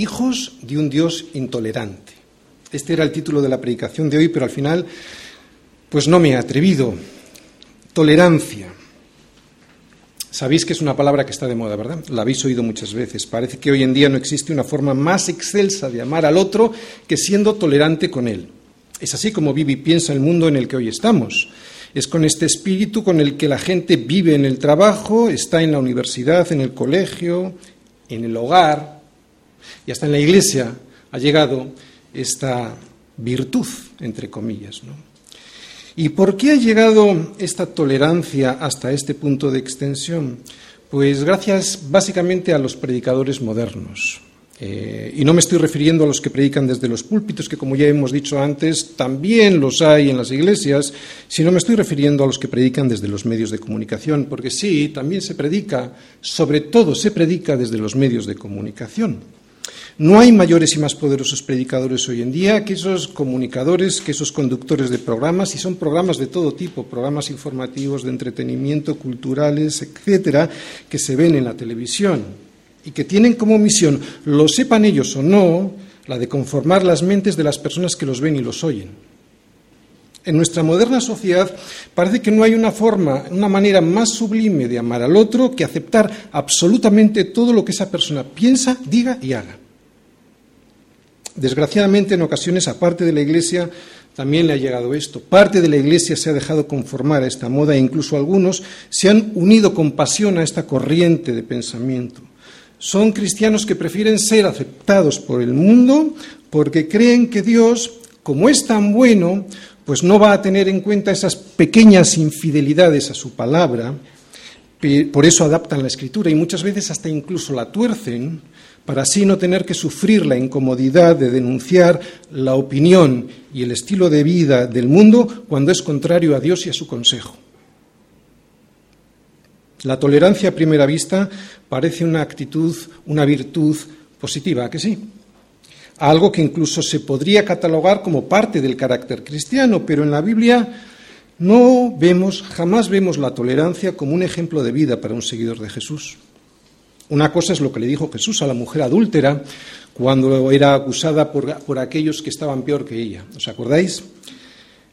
hijos de un Dios intolerante. Este era el título de la predicación de hoy, pero al final, pues no me he atrevido. Tolerancia. Sabéis que es una palabra que está de moda, ¿verdad? La habéis oído muchas veces. Parece que hoy en día no existe una forma más excelsa de amar al otro que siendo tolerante con él. Es así como vive y piensa el mundo en el que hoy estamos. Es con este espíritu con el que la gente vive en el trabajo, está en la universidad, en el colegio, en el hogar y hasta en la iglesia ha llegado esta virtud, entre comillas. ¿Y por qué ha llegado esta tolerancia hasta este punto de extensión? Pues gracias básicamente a los predicadores modernos. Eh, y no me estoy refiriendo a los que predican desde los púlpitos, que como ya hemos dicho antes, también los hay en las iglesias, sino me estoy refiriendo a los que predican desde los medios de comunicación, porque sí, también se predica, sobre todo se predica desde los medios de comunicación. No hay mayores y más poderosos predicadores hoy en día que esos comunicadores, que esos conductores de programas, y son programas de todo tipo, programas informativos, de entretenimiento, culturales, etcétera, que se ven en la televisión y que tienen como misión, lo sepan ellos o no, la de conformar las mentes de las personas que los ven y los oyen. En nuestra moderna sociedad parece que no hay una forma, una manera más sublime de amar al otro que aceptar absolutamente todo lo que esa persona piensa, diga y haga. Desgraciadamente, en ocasiones, aparte de la Iglesia, también le ha llegado esto. Parte de la Iglesia se ha dejado conformar a esta moda e incluso algunos se han unido con pasión a esta corriente de pensamiento. Son cristianos que prefieren ser aceptados por el mundo porque creen que Dios, como es tan bueno, pues no va a tener en cuenta esas pequeñas infidelidades a su palabra. Por eso adaptan la escritura y muchas veces hasta incluso la tuercen para así no tener que sufrir la incomodidad de denunciar la opinión y el estilo de vida del mundo cuando es contrario a Dios y a su consejo. La tolerancia a primera vista parece una actitud, una virtud positiva, que sí? Algo que incluso se podría catalogar como parte del carácter cristiano, pero en la Biblia no vemos, jamás vemos la tolerancia como un ejemplo de vida para un seguidor de Jesús. Una cosa es lo que le dijo Jesús a la mujer adúltera cuando era acusada por, aquellos que estaban peor que ella. ¿Os acordáis?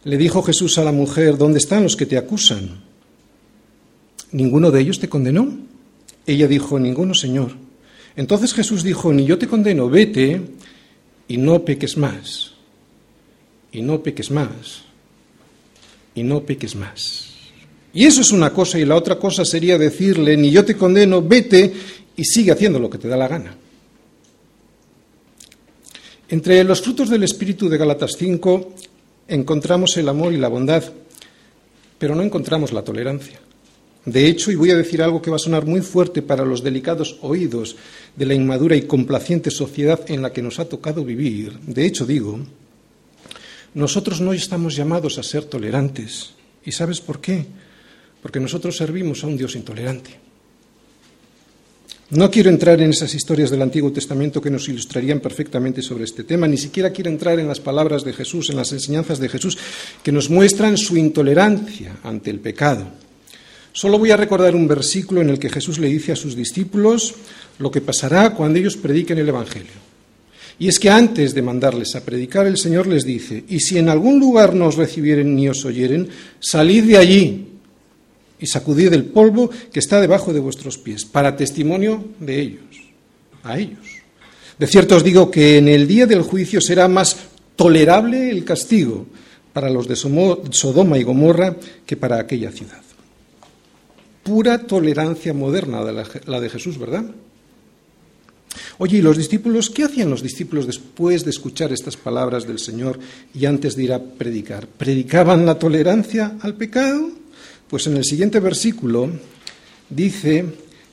Le dijo Jesús a la mujer, ¿dónde están los que te acusan? ¿Ninguno de ellos te condenó? Ella dijo, ninguno, Señor. Entonces Jesús dijo, ni yo te condeno, vete y no peques más, y no peques más, y no peques más. Y eso es una cosa, y la otra cosa sería decirle, ni yo te condeno, vete y sigue haciendo lo que te da la gana. Entre los frutos del Espíritu de Galatas 5 encontramos el amor y la bondad, pero no encontramos la tolerancia. De hecho, y voy a decir algo que va a sonar muy fuerte para los delicados oídos de la inmadura y complaciente sociedad en la que nos ha tocado vivir, de hecho digo, nosotros no estamos llamados a ser tolerantes. ¿Y sabes por qué? Porque nosotros servimos a un Dios intolerante. No quiero entrar en esas historias del Antiguo Testamento que nos ilustrarían perfectamente sobre este tema, ni siquiera quiero entrar en las palabras de Jesús, en las enseñanzas de Jesús, que nos muestran su intolerancia ante el pecado. Solo voy a recordar un versículo en el que Jesús le dice a sus discípulos lo que pasará cuando ellos prediquen el Evangelio. Y es que antes de mandarles a predicar, el Señor les dice, y si en algún lugar no os recibieren ni os oyeren, salid de allí y sacudid el polvo que está debajo de vuestros pies, para testimonio de ellos, a ellos. De cierto os digo que en el día del juicio será más tolerable el castigo para los de Sodoma y Gomorra que para aquella ciudad. Pura tolerancia moderna la de Jesús, ¿verdad? Oye, ¿y los discípulos qué hacían los discípulos después de escuchar estas palabras del Señor y antes de ir a predicar? ¿Predicaban la tolerancia al pecado? Pues en el siguiente versículo dice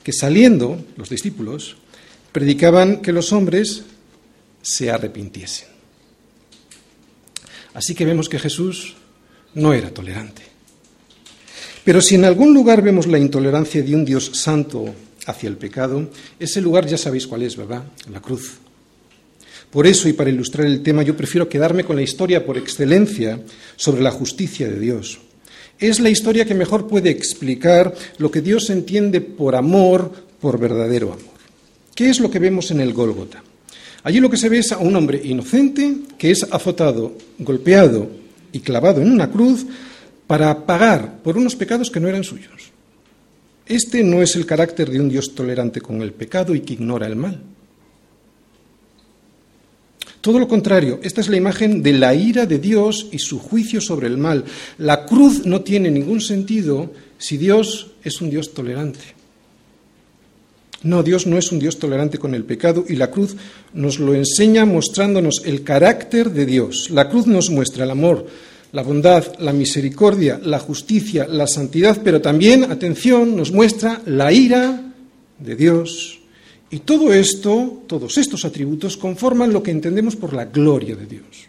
que saliendo los discípulos predicaban que los hombres se arrepintiesen. Así que vemos que Jesús no era tolerante. Pero si en algún lugar vemos la intolerancia de un Dios santo hacia el pecado, ese lugar ya sabéis cuál es, ¿verdad? La cruz. Por eso, y para ilustrar el tema, yo prefiero quedarme con la historia por excelencia sobre la justicia de Dios. Es la historia que mejor puede explicar lo que Dios entiende por amor, por verdadero amor. ¿Qué es lo que vemos en el Gólgota? Allí lo que se ve es a un hombre inocente que es azotado, golpeado y clavado en una cruz para pagar por unos pecados que no eran suyos. Este no es el carácter de un Dios tolerante con el pecado y que ignora el mal. Todo lo contrario, esta es la imagen de la ira de Dios y su juicio sobre el mal. La cruz no tiene ningún sentido si Dios es un Dios tolerante. No, Dios no es un Dios tolerante con el pecado y la cruz nos lo enseña mostrándonos el carácter de Dios. La cruz nos muestra el amor, la bondad, la misericordia, la justicia, la santidad, pero también, atención, nos muestra la ira de Dios y todo esto, todos estos atributos, conforman lo que entendemos por la gloria de Dios.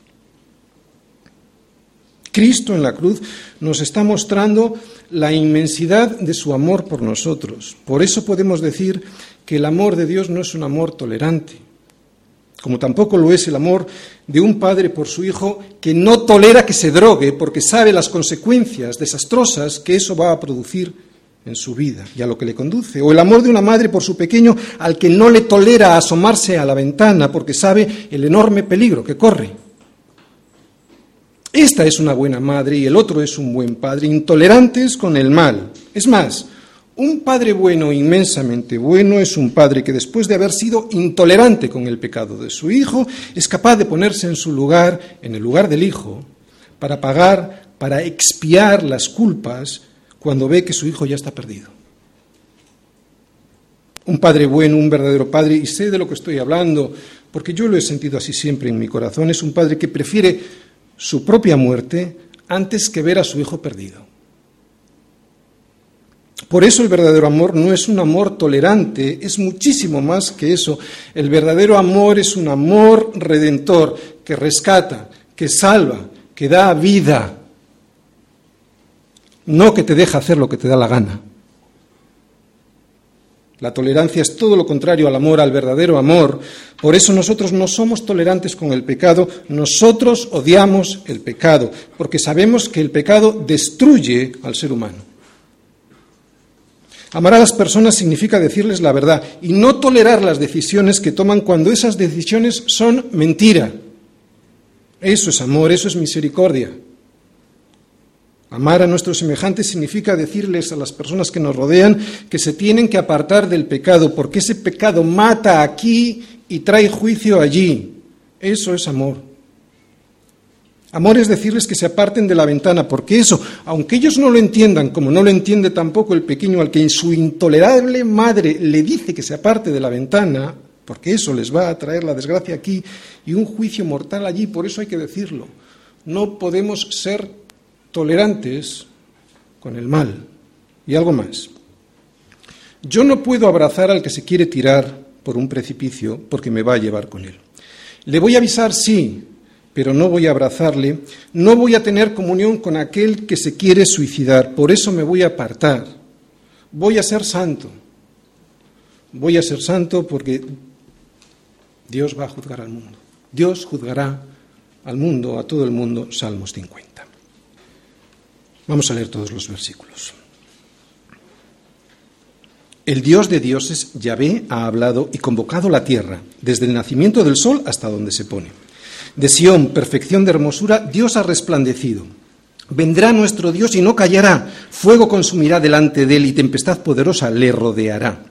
Cristo en la cruz nos está mostrando la inmensidad de su amor por nosotros. Por eso podemos decir que el amor de Dios no es un amor tolerante, como tampoco lo es el amor de un padre por su hijo que no tolera que se drogue porque sabe las consecuencias desastrosas que eso va a producir en su vida y a lo que le conduce, o el amor de una madre por su pequeño al que no le tolera asomarse a la ventana porque sabe el enorme peligro que corre. Esta es una buena madre y el otro es un buen padre, intolerantes con el mal. Es más, un padre bueno, inmensamente bueno, es un padre que después de haber sido intolerante con el pecado de su hijo, es capaz de ponerse en su lugar, en el lugar del hijo, para pagar, para expiar las culpas cuando ve que su hijo ya está perdido. Un padre bueno, un verdadero padre, y sé de lo que estoy hablando, porque yo lo he sentido así siempre en mi corazón, es un padre que prefiere su propia muerte antes que ver a su hijo perdido. Por eso el verdadero amor no es un amor tolerante, es muchísimo más que eso. El verdadero amor es un amor redentor que rescata, que salva, que da vida, no que te deja hacer lo que te da la gana. La tolerancia es todo lo contrario al amor, al verdadero amor. Por eso nosotros no somos tolerantes con el pecado, nosotros odiamos el pecado, porque sabemos que el pecado destruye al ser humano. Amar a las personas significa decirles la verdad y no tolerar las decisiones que toman cuando esas decisiones son mentira. Eso es amor, eso es misericordia. Amar a nuestros semejantes significa decirles a las personas que nos rodean que se tienen que apartar del pecado, porque ese pecado mata aquí y trae juicio allí. Eso es amor. Amor es decirles que se aparten de la ventana, porque eso, aunque ellos no lo entiendan, como no lo entiende tampoco el pequeño al que su intolerable madre le dice que se aparte de la ventana, porque eso les va a traer la desgracia aquí y un juicio mortal allí, por eso hay que decirlo. No podemos ser tolerantes con el mal. Y algo más. Yo no puedo abrazar al que se quiere tirar por un precipicio porque me va a llevar con él. Le voy a avisar, sí, pero no voy a abrazarle. No voy a tener comunión con aquel que se quiere suicidar. Por eso me voy a apartar. Voy a ser santo. Voy a ser santo porque Dios va a juzgar al mundo. Dios juzgará al mundo, a todo el mundo. Salmos 50. Vamos a leer todos los versículos. El Dios de dioses, Yahvé, ha hablado y convocado la tierra, desde el nacimiento del sol hasta donde se pone. De Sión, perfección de hermosura, Dios ha resplandecido. Vendrá nuestro Dios y no callará, fuego consumirá delante de él y tempestad poderosa le rodeará.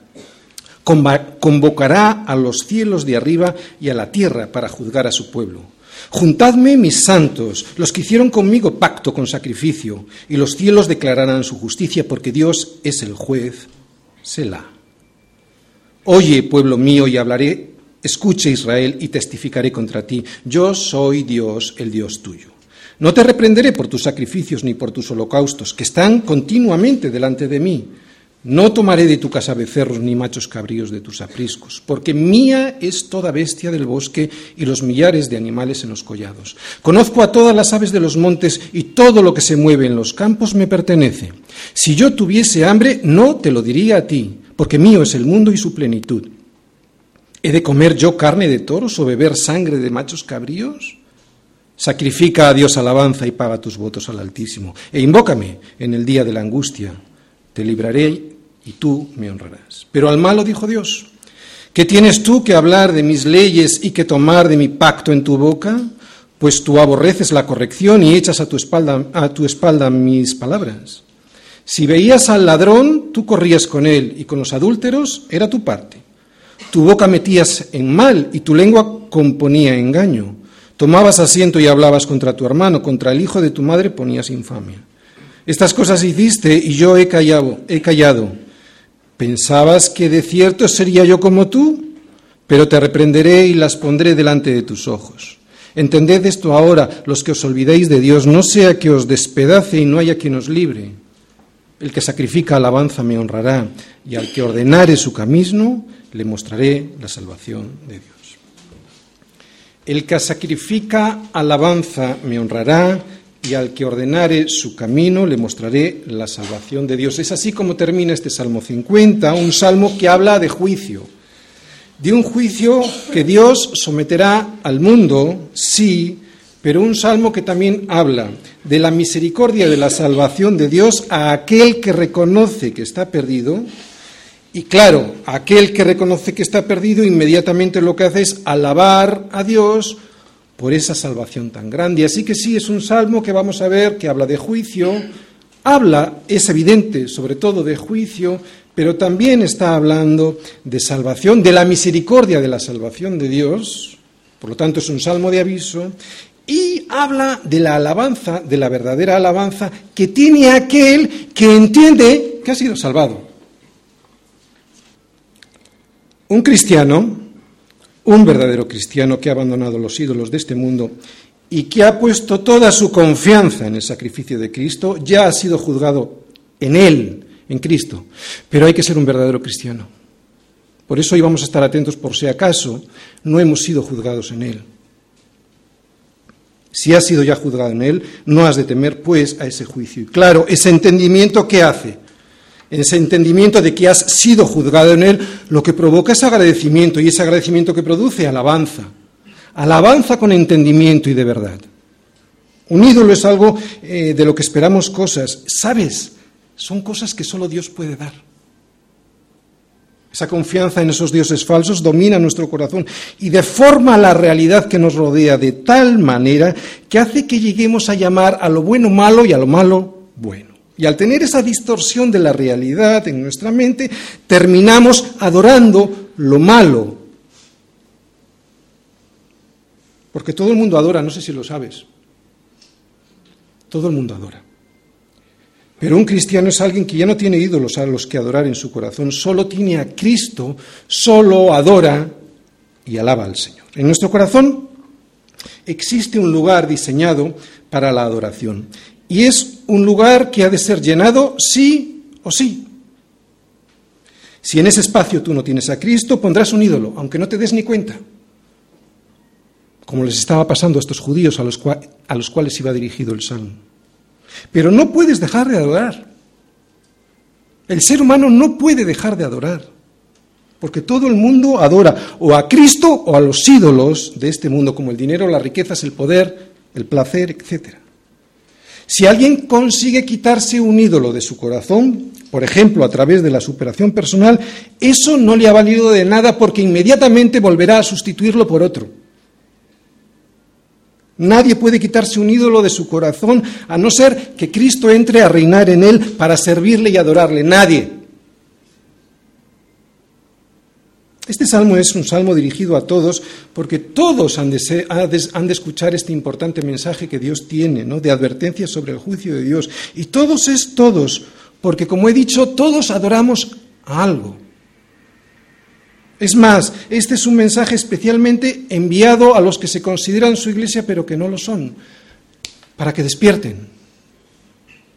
Convocará a los cielos de arriba y a la tierra para juzgar a su pueblo Juntadme mis santos, los que hicieron conmigo pacto con sacrificio, y los cielos declararán su justicia, porque Dios es el juez. Selah. Oye, pueblo mío, y hablaré, escuche Israel, y testificaré contra ti. Yo soy Dios, el Dios tuyo. No te reprenderé por tus sacrificios ni por tus holocaustos, que están continuamente delante de mí no tomaré de tu casa becerros ni machos cabríos de tus apriscos, porque mía es toda bestia del bosque y los millares de animales en los collados. Conozco a todas las aves de los montes y todo lo que se mueve en los campos me pertenece. Si yo tuviese hambre, no te lo diría a ti, porque mío es el mundo y su plenitud. ¿He de comer yo carne de toros o beber sangre de machos cabríos? Sacrifica a Dios alabanza y paga tus votos al Altísimo, e invócame en el día de la angustia. Te libraré y tú me honrarás. Pero al malo dijo Dios, ¿Qué tienes tú que hablar de mis leyes y que tomar de mi pacto en tu boca? Pues tú aborreces la corrección y echas a tu espalda, a tu espalda mis palabras. Si veías al ladrón, tú corrías con él, y con los adúlteros era tu parte. Tu boca metías en mal y tu lengua componía engaño. Tomabas asiento y hablabas contra tu hermano, contra el hijo de tu madre ponías infamia. Estas cosas hiciste y yo he callado, he callado. ¿Pensabas que de cierto sería yo como tú? Pero te reprenderé y las pondré delante de tus ojos. Entended esto ahora, los que os olvidéis de Dios, no sea que os despedace y no haya quien os libre. El que sacrifica alabanza me honrará, y al que ordenare su camino, le mostraré la salvación de Dios. El que sacrifica alabanza me honrará, y al que ordenare su camino, le mostraré la salvación de Dios. Es así como termina este Salmo 50, un salmo que habla de juicio de un juicio que Dios someterá al mundo, sí, pero un salmo que también habla de la misericordia de la salvación de Dios a aquel que reconoce que está perdido. Y claro, aquel que reconoce que está perdido inmediatamente lo que hace es alabar a Dios por esa salvación tan grande. Así que sí, es un salmo que vamos a ver que habla de juicio, habla, es evidente, sobre todo de juicio, pero también está hablando de salvación, de la misericordia de la salvación de Dios, por lo tanto es un salmo de aviso, y habla de la alabanza, de la verdadera alabanza que tiene aquel que entiende que ha sido salvado. Un cristiano, un verdadero cristiano que ha abandonado los ídolos de este mundo y que ha puesto toda su confianza en el sacrificio de Cristo, ya ha sido juzgado en él en Cristo. Pero hay que ser un verdadero cristiano. Por eso hoy vamos a estar atentos por si acaso no hemos sido juzgados en Él. Si has sido ya juzgado en Él, no has de temer pues a ese juicio. Y claro, ese entendimiento que hace, ese entendimiento de que has sido juzgado en Él, lo que provoca es agradecimiento y ese agradecimiento que produce alabanza. Alabanza con entendimiento y de verdad. Un ídolo es algo eh, de lo que esperamos cosas. ¿Sabes? son cosas que solo Dios puede dar. Esa confianza en esos dioses falsos domina nuestro corazón y deforma la realidad que nos rodea de tal manera que hace que lleguemos a llamar a lo bueno malo y a lo malo bueno. Y al tener esa distorsión de la realidad en nuestra mente, terminamos adorando lo malo. Porque todo el mundo adora, no sé si lo sabes. Todo el mundo adora. Pero un cristiano es alguien que ya no tiene ídolos a los que adorar en su corazón, solo tiene a Cristo, solo adora y alaba al Señor. En nuestro corazón existe un lugar diseñado para la adoración y es un lugar que ha de ser llenado sí o sí. Si en ese espacio tú no tienes a Cristo, pondrás un ídolo, aunque no te des ni cuenta, como les estaba pasando a estos judíos a los, a los cuales iba dirigido el Salmo. Pero no puedes dejar de adorar. El ser humano no puede dejar de adorar, porque todo el mundo adora o a Cristo o a los ídolos de este mundo, como el dinero, las riquezas, el poder, el placer, etc. Si alguien consigue quitarse un ídolo de su corazón, por ejemplo, a través de la superación personal, eso no le ha valido de nada porque inmediatamente volverá a sustituirlo por otro. Nadie puede quitarse un ídolo de su corazón a no ser que Cristo entre a reinar en él para servirle y adorarle. Nadie. Este salmo es un salmo dirigido a todos porque todos han de, escuchar este importante mensaje que Dios tiene, ¿no? de advertencia sobre el juicio de Dios. Y todos es todos, porque como he dicho, todos adoramos a algo. Es más, este es un mensaje especialmente enviado a los que se consideran su iglesia pero que no lo son, para que despierten,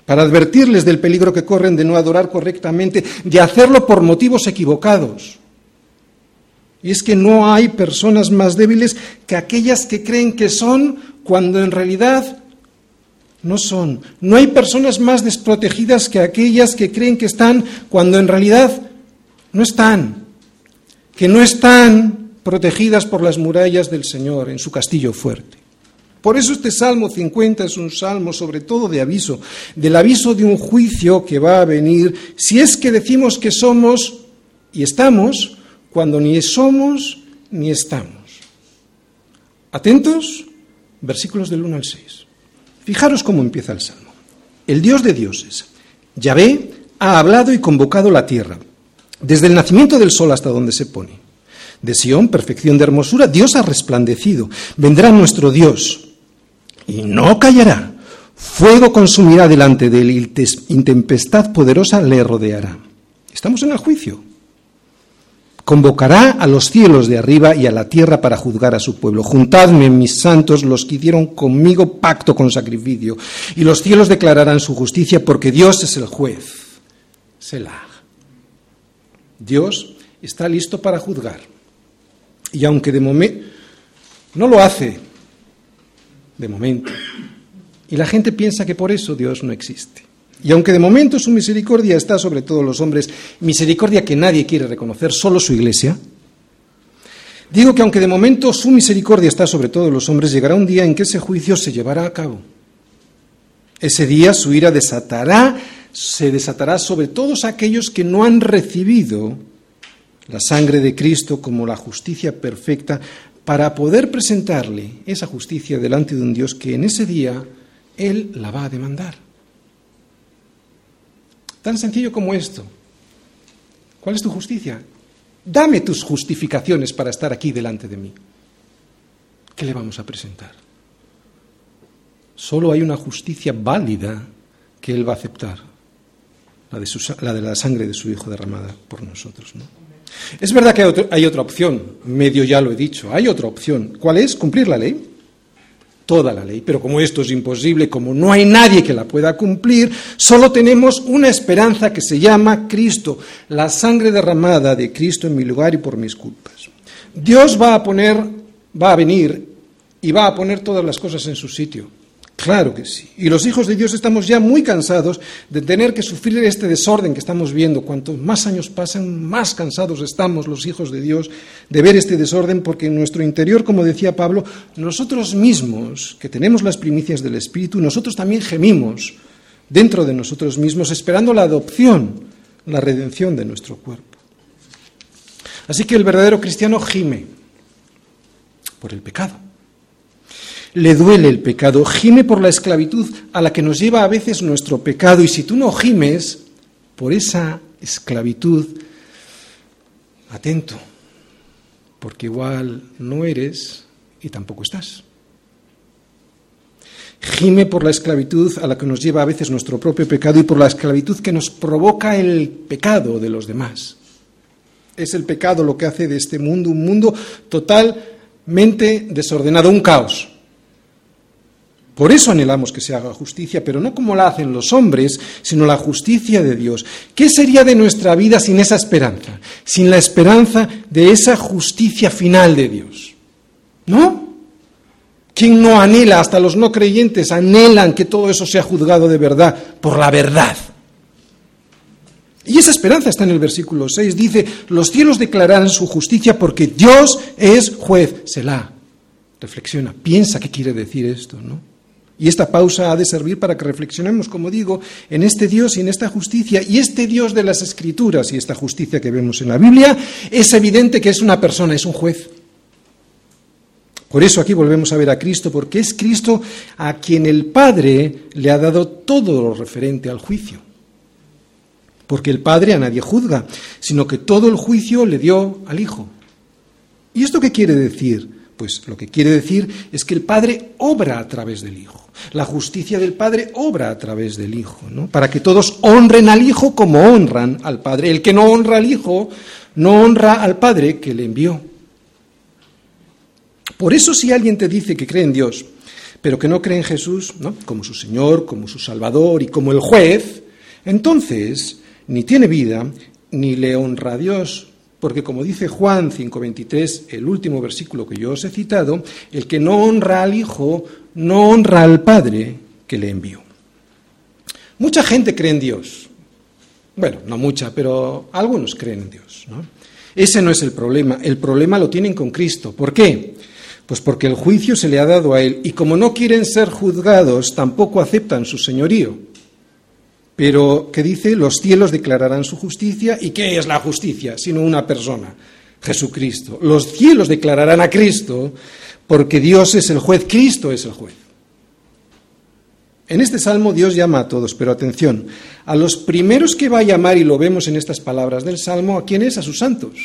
para advertirles del peligro que corren de no adorar correctamente, de hacerlo por motivos equivocados. Y es que no hay personas más débiles que aquellas que creen que son cuando en realidad no son. No hay personas más desprotegidas que aquellas que creen que están cuando en realidad no están que no están protegidas por las murallas del Señor en su castillo fuerte. Por eso este Salmo 50 es un salmo sobre todo de aviso, del aviso de un juicio que va a venir si es que decimos que somos y estamos cuando ni somos ni estamos. Atentos, versículos del 1 al 6. Fijaros cómo empieza el Salmo. El Dios de dioses, Yahvé, ha hablado y convocado la tierra, desde el nacimiento del sol hasta donde se pone. De Sión, perfección de hermosura, Dios ha resplandecido. Vendrá nuestro Dios y no callará. Fuego consumirá delante de él y tempestad poderosa le rodeará. Estamos en el juicio. Convocará a los cielos de arriba y a la tierra para juzgar a su pueblo. Juntadme, mis santos, los que hicieron conmigo pacto con sacrificio, y los cielos declararán su justicia, porque Dios es el juez. Selah. Dios está listo para juzgar. Y aunque de momento no lo hace, de momento, y la gente piensa que por eso Dios no existe. Y aunque de momento su misericordia está sobre todos los hombres, misericordia que nadie quiere reconocer, solo su iglesia, digo que aunque de momento su misericordia está sobre todos los hombres, llegará un día en que ese juicio se llevará a cabo. Ese día su ira desatará, se desatará sobre todos aquellos que no han recibido la sangre de Cristo como la justicia perfecta para poder presentarle esa justicia delante de un Dios que en ese día Él la va a demandar. Tan sencillo como esto. ¿Cuál es tu justicia? Dame tus justificaciones para estar aquí delante de mí. ¿Qué le vamos a presentar? Solo hay una justicia válida que Él va a aceptar, la de, la, sangre de su Hijo derramada por nosotros. ¿no? Es verdad que hay otra opción, medio ya lo he dicho, hay otra opción. ¿Cuál es? Cumplir la ley. Toda la ley. Pero como esto es imposible, como no hay nadie que la pueda cumplir, solo tenemos una esperanza que se llama Cristo, la sangre derramada de Cristo en mi lugar y por mis culpas. Dios va a poner, va a venir y va a poner todas las cosas en su sitio. Claro que sí. Y los hijos de Dios estamos ya muy cansados de tener que sufrir este desorden que estamos viendo. Cuantos más años pasan, más cansados estamos los hijos de Dios de ver este desorden, porque en nuestro interior, como decía Pablo, nosotros mismos, que tenemos las primicias del Espíritu, nosotros también gemimos dentro de nosotros mismos, esperando la adopción, la redención de nuestro cuerpo. Así que el verdadero cristiano gime por el pecado le duele el pecado, gime por la esclavitud a la que nos lleva a veces nuestro pecado. Y si tú no gimes por esa esclavitud, atento, porque igual no eres y tampoco estás. Gime por la esclavitud a la que nos lleva a veces nuestro propio pecado y por la esclavitud que nos provoca el pecado de los demás. Es el pecado lo que hace de este mundo un mundo totalmente desordenado, un caos. Por eso anhelamos que se haga justicia, pero no como la hacen los hombres, sino la justicia de Dios. ¿Qué sería de nuestra vida sin esa esperanza? Sin la esperanza de esa justicia final de Dios. ¿No? ¿Quién no anhela, hasta los no creyentes anhelan que todo eso sea juzgado de verdad por la verdad? Y esa esperanza está en el versículo 6. Dice, los cielos declararán su justicia porque Dios es juez. Selah. Reflexiona, piensa qué quiere decir esto, ¿no? Y esta pausa ha de servir para que reflexionemos, como digo, en este Dios y en esta justicia. Y este Dios de las Escrituras y esta justicia que vemos en la Biblia es evidente que es una persona, es un juez. Por eso aquí volvemos a ver a Cristo, porque es Cristo a quien el Padre le ha dado todo lo referente al juicio. Porque el Padre a nadie juzga, sino que todo el juicio le dio al Hijo. ¿Y esto qué quiere decir? Pues lo que quiere decir es que el Padre obra a través del Hijo. La justicia del Padre obra a través del Hijo, ¿no? Para que todos honren al Hijo como honran al Padre. El que no honra al Hijo no honra al Padre que le envió. Por eso si alguien te dice que cree en Dios, pero que no cree en Jesús, ¿no? como su Señor, como su Salvador y como el juez, entonces ni tiene vida, ni le honra a Dios, porque como dice Juan 5:23, el último versículo que yo os he citado, el que no honra al Hijo, no honra al Padre que le envió. Mucha gente cree en Dios. Bueno, no mucha, pero algunos creen en Dios. Ese no es el problema. El problema lo tienen con Cristo. ¿Por qué? Pues porque el juicio se le ha dado a Él y como no quieren ser juzgados, tampoco aceptan su señorío. Pero, ¿qué dice? Los cielos declararán su justicia. ¿Y qué es la justicia? Sino una persona. Jesucristo. Los cielos declararán a Cristo porque Dios es el juez, Cristo es el juez. En este salmo Dios llama a todos, pero atención, a los primeros que va a llamar, y lo vemos en estas palabras del salmo, ¿a quiénes? A sus santos,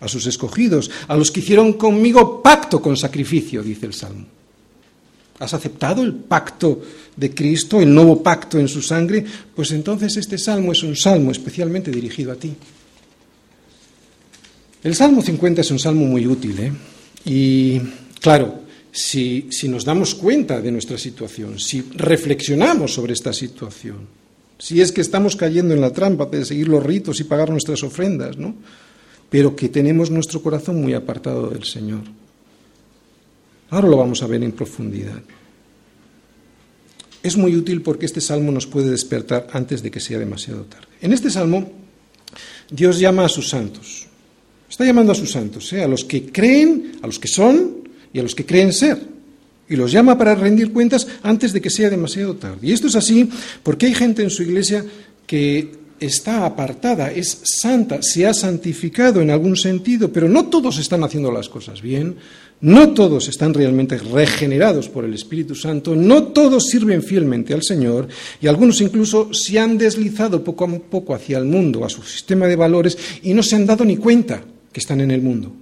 a sus escogidos, a los que hicieron conmigo pacto con sacrificio, dice el salmo. ¿Has aceptado el pacto de Cristo, el nuevo pacto en su sangre? Pues entonces este salmo es un salmo especialmente dirigido a ti. El Salmo 50 es un salmo muy útil, ¿eh? Y claro, si, si nos damos cuenta de nuestra situación, si reflexionamos sobre esta situación, si es que estamos cayendo en la trampa de seguir los ritos y pagar nuestras ofrendas, ¿no? Pero que tenemos nuestro corazón muy apartado del Señor. Ahora lo vamos a ver en profundidad. Es muy útil porque este salmo nos puede despertar antes de que sea demasiado tarde. En este salmo, Dios llama a sus santos. Está llamando a sus santos, ¿eh? a los que creen, a los que son y a los que creen ser. Y los llama para rendir cuentas antes de que sea demasiado tarde. Y esto es así porque hay gente en su iglesia que está apartada, es santa, se ha santificado en algún sentido, pero no todos están haciendo las cosas bien, no todos están realmente regenerados por el Espíritu Santo, no todos sirven fielmente al Señor y algunos incluso se han deslizado poco a poco hacia el mundo, a su sistema de valores y no se han dado ni cuenta que están en el mundo.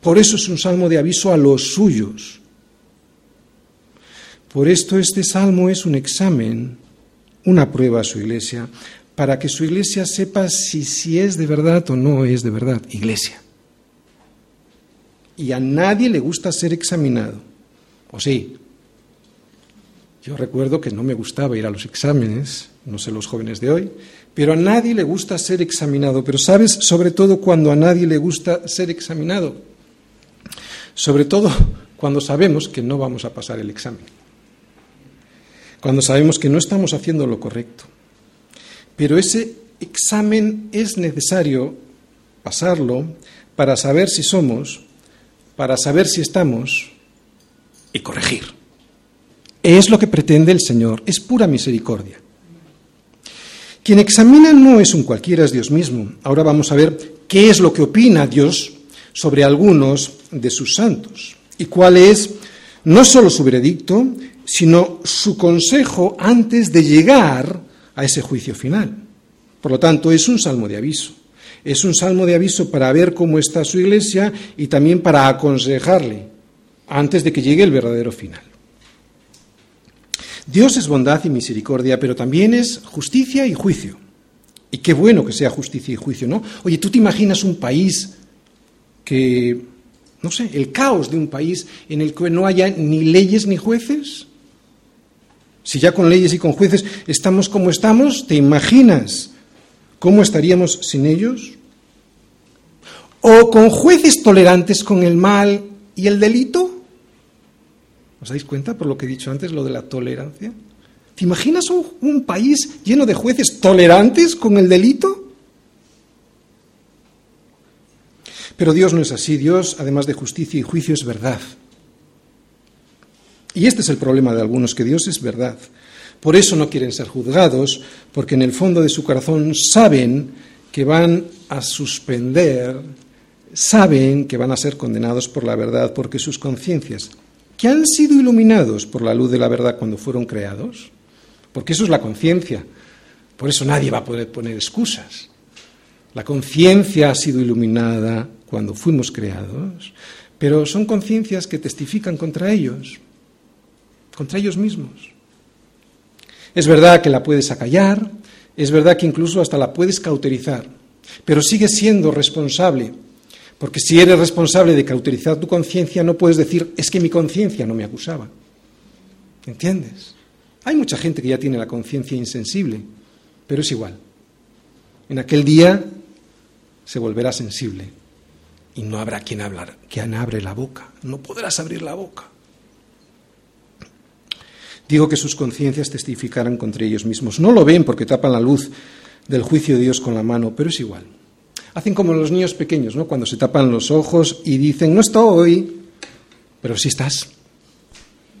Por eso es un salmo de aviso a los suyos. Por esto este salmo es un examen, una prueba a su iglesia, para que su iglesia sepa si, es de verdad o no es de verdad iglesia. Y a nadie le gusta ser examinado. ¿O sí? Yo recuerdo que no me gustaba ir a los exámenes, no sé los jóvenes de hoy, pero a nadie le gusta ser examinado. Pero sabes, sobre todo cuando a nadie le gusta ser examinado. Sobre todo cuando sabemos que no vamos a pasar el examen. Cuando sabemos que no estamos haciendo lo correcto. Pero ese examen es necesario pasarlo para saber si somos, para saber si estamos y corregir. Es lo que pretende el Señor, es pura misericordia. Quien examina no es un cualquiera, es Dios mismo. Ahora vamos a ver qué es lo que opina Dios sobre algunos de sus santos y cuál es no solo su veredicto, sino su consejo antes de llegar a ese juicio final. Por lo tanto, es un salmo de aviso. Es un salmo de aviso para ver cómo está su iglesia y también para aconsejarle antes de que llegue el verdadero final. Dios es bondad y misericordia, pero también es justicia y juicio. Y qué bueno que sea justicia y juicio, ¿no? Oye, ¿tú te imaginas un país que, no sé, el caos de un país en el que no haya ni leyes ni jueces? Si ya con leyes y con jueces estamos como estamos, ¿te imaginas cómo estaríamos sin ellos? ¿O con jueces tolerantes con el mal y el delito? ¿Os dais cuenta por lo que he dicho antes, lo de la tolerancia? ¿Te imaginas un, país lleno de jueces tolerantes con el delito? Pero Dios no es así. Dios, además de justicia y juicio, es verdad. Y este es el problema de algunos, que Dios es verdad. Por eso no quieren ser juzgados, porque en el fondo de su corazón saben que van a suspender, saben que van a ser condenados por la verdad, porque sus conciencias que han sido iluminados por la luz de la verdad cuando fueron creados, porque eso es la conciencia. Por eso nadie va a poder poner excusas. La conciencia ha sido iluminada cuando fuimos creados, pero son conciencias que testifican contra ellos, contra ellos mismos. Es verdad que la puedes acallar, es verdad que incluso hasta la puedes cauterizar, pero sigues siendo responsable porque si eres responsable de cauterizar tu conciencia, no puedes decir, es que mi conciencia no me acusaba. ¿Entiendes? Hay mucha gente que ya tiene la conciencia insensible, pero es igual. En aquel día se volverá sensible y no habrá quien hablar, quien abre la boca. No podrás abrir la boca. Digo que sus conciencias testificarán contra ellos mismos. No lo ven porque tapan la luz del juicio de Dios con la mano, pero es igual. Hacen como los niños pequeños, ¿no? Cuando se tapan los ojos y dicen, no estoy, pero sí estás.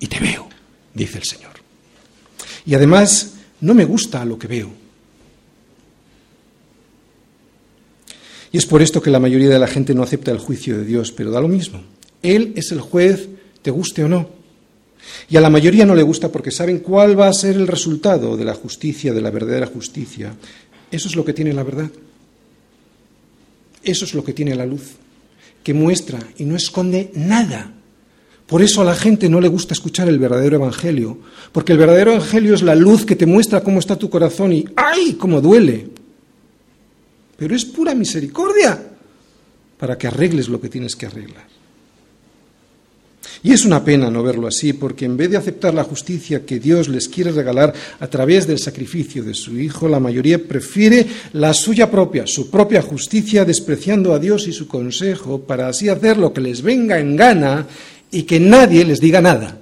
Y te veo, dice el Señor. Y además, no me gusta lo que veo. Y es por esto que la mayoría de la gente no acepta el juicio de Dios, pero da lo mismo. Él es el juez, te guste o no. Y a la mayoría no le gusta porque saben cuál va a ser el resultado de la justicia, de la verdadera justicia. Eso es lo que tiene la verdad. Eso es lo que tiene la luz, que muestra y no esconde nada. Por eso a la gente no le gusta escuchar el verdadero Evangelio, porque el verdadero Evangelio es la luz que te muestra cómo está tu corazón y ¡ay! cómo duele. Pero es pura misericordia para que arregles lo que tienes que arreglar. Y es una pena no verlo así, porque en vez de aceptar la justicia que Dios les quiere regalar a través del sacrificio de su Hijo, la mayoría prefiere la suya propia, su propia justicia, despreciando a Dios y su consejo, para así hacer lo que les venga en gana y que nadie les diga nada.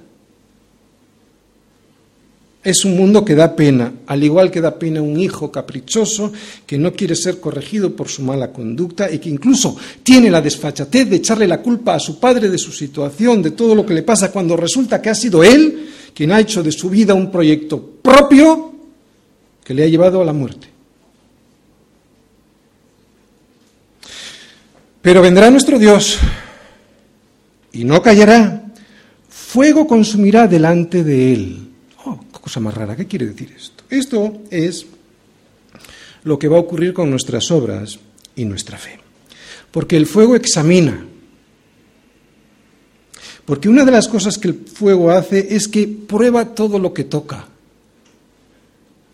Es un mundo que da pena, al igual que da pena un hijo caprichoso que no quiere ser corregido por su mala conducta y que incluso tiene la desfachatez de echarle la culpa a su padre de su situación, de todo lo que le pasa, cuando resulta que ha sido él quien ha hecho de su vida un proyecto propio que le ha llevado a la muerte. Pero vendrá nuestro Dios y no callará, fuego consumirá delante de él cosa más rara. ¿Qué quiere decir esto? Esto es lo que va a ocurrir con nuestras obras y nuestra fe. Porque el fuego examina. Porque una de las cosas que el fuego hace es que prueba todo lo que toca.